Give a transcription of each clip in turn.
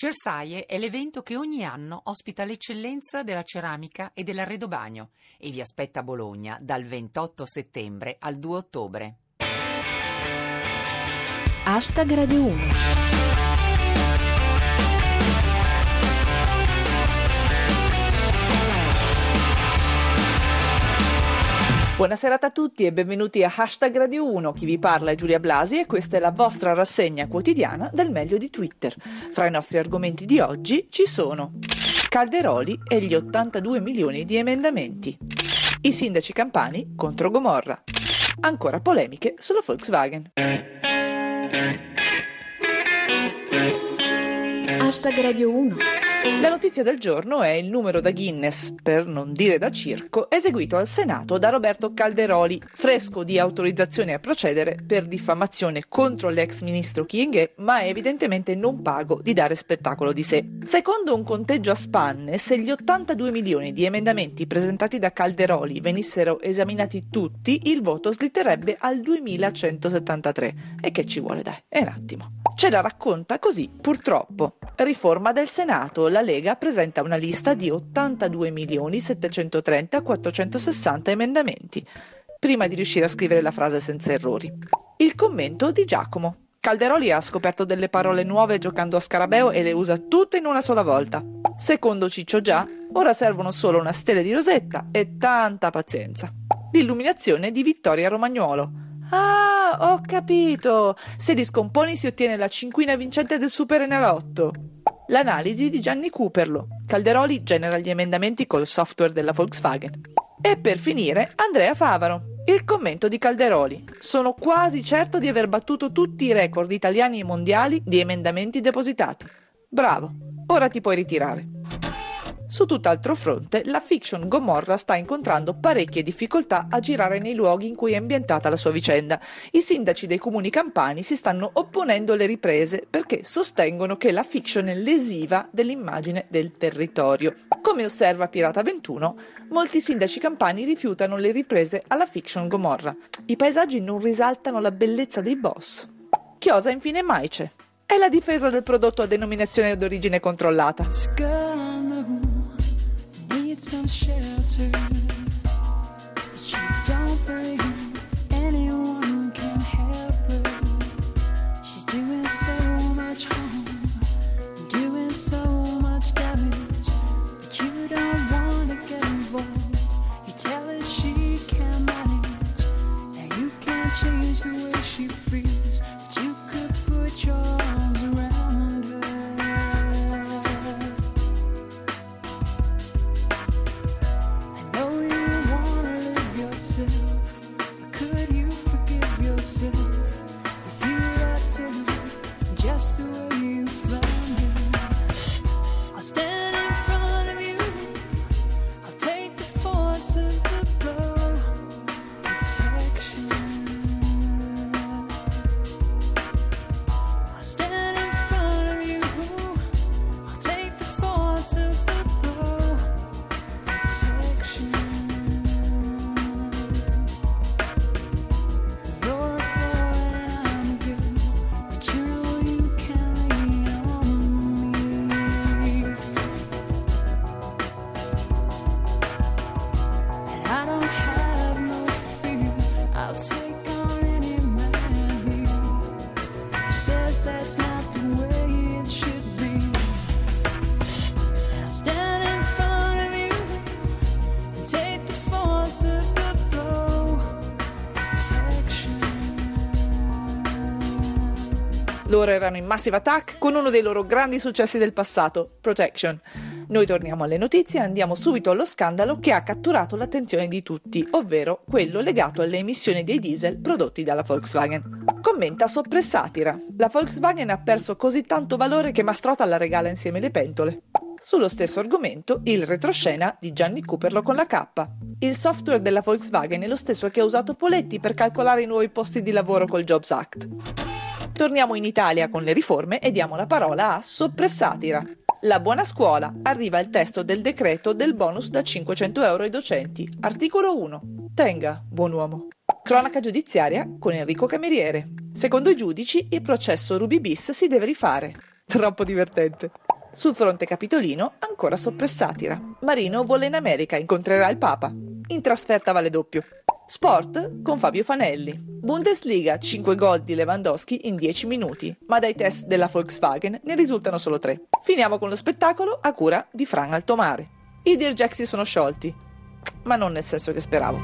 Cersaie è l'evento che ogni anno ospita l'eccellenza della ceramica e dell'arredobagno e vi aspetta a Bologna dal 28 settembre al 2 ottobre. Hashtag Radio 1 Buonasera a tutti e benvenuti a Hashtag Radio 1. Chi vi parla è Giulia Blasi e questa è la vostra rassegna quotidiana del meglio di Twitter. Fra i nostri argomenti di oggi ci sono Calderoli e gli 82 milioni di emendamenti, i sindaci campani contro Gomorra, ancora polemiche sulla Volkswagen. Hashtag Radio 1 La notizia del giorno è il numero da Guinness, per non dire da circo, eseguito al Senato da Roberto Calderoli, fresco di autorizzazione a procedere per diffamazione contro l'ex ministro Chienghe, ma evidentemente non pago di dare spettacolo di sé. Secondo un conteggio a spanne, se gli 82 milioni di emendamenti presentati da Calderoli venissero esaminati tutti, il voto slitterebbe al 2173. E che ci vuole dai? È un attimo. Ce la racconta così, purtroppo. Riforma del Senato. La Lega presenta una lista di 82 milioni 730 460 emendamenti, prima di riuscire a scrivere la frase senza errori. Il commento di Giacomo. Calderoli ha scoperto delle parole nuove giocando a scarabeo e le usa tutte in una sola volta. Secondo Ciccio Già, ora servono solo una stella di rosetta e tanta pazienza. L'illuminazione di Vittoria Romagnuolo. Ah, ho capito! Se li scomponi si ottiene la cinquina vincente del Super Enalotto. L'analisi di Gianni Cooperlo. Calderoli genera gli emendamenti col software della Volkswagen. E per finire, Andrea Favaro. Il commento di Calderoli. Sono quasi certo di aver battuto tutti i record italiani e mondiali di emendamenti depositati. Bravo, ora ti puoi ritirare. Su tutt'altro fronte, la fiction Gomorra sta incontrando parecchie difficoltà a girare nei luoghi in cui è ambientata la sua vicenda. I sindaci dei comuni campani si stanno opponendo alle riprese perché sostengono che la fiction è lesiva dell'immagine del territorio. Come osserva Pirata 21, molti sindaci campani rifiutano le riprese alla fiction Gomorra. I paesaggi non risaltano la bellezza dei boss. Chiosa infine Maice. È la difesa del prodotto a denominazione d'origine controllata. Shelter. But you don't believe anyone can help her. She's doing so much harm, doing so much damage. But you don't wanna get involved. You tell her she can manage. Now you can't change the way she feels, if you left her just the way you found her? I'll stand in front of you. I'll take the force of the blow, Loro erano in Massive Attack con uno dei loro grandi successi del passato, Protection. Noi torniamo alle notizie e andiamo subito allo scandalo che ha catturato l'attenzione di tutti, ovvero quello legato alle emissioni dei diesel prodotti dalla Volkswagen. Commenta soppressatira. La Volkswagen ha perso così tanto valore che Mastrota la regala insieme le pentole. Sullo stesso argomento, il retroscena di Gianni Cooperlo con la K. Il software della Volkswagen è lo stesso che ha usato Poletti per calcolare i nuovi posti di lavoro col Jobs Act. Torniamo in Italia con le riforme e diamo la parola a Soppressatira. La buona scuola. Arriva il testo del decreto del bonus da 500 euro ai docenti. Articolo 1. Tenga, buon uomo. Cronaca giudiziaria con Enrico Cameriere. Secondo i giudici, il processo Ruby bis si deve rifare. Troppo divertente. Sul fronte capitolino, ancora soppressatira. Marino vola in America, incontrerà il Papa. In trasferta vale doppio. Sport con Fabio Fanelli. Bundesliga, 5 gol di Lewandowski in 10 minuti, ma dai test della Volkswagen ne risultano solo 3. Finiamo con lo spettacolo a cura di Fran Altomare. I Dear Jack si sono sciolti, ma non nel senso che speravo.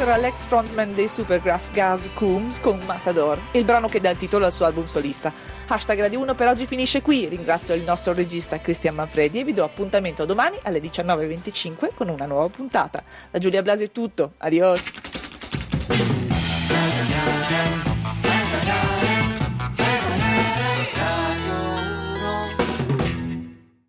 Era l'ex frontman dei Supergrass Gaz Coombs con Matador, il brano che dà il titolo al suo album solista. Hashtag Radio 1 per oggi finisce qui, ringrazio il nostro regista Cristian Manfredi e vi do appuntamento domani alle 19.25 con una nuova puntata. Da Giulia Blasi è tutto, adios!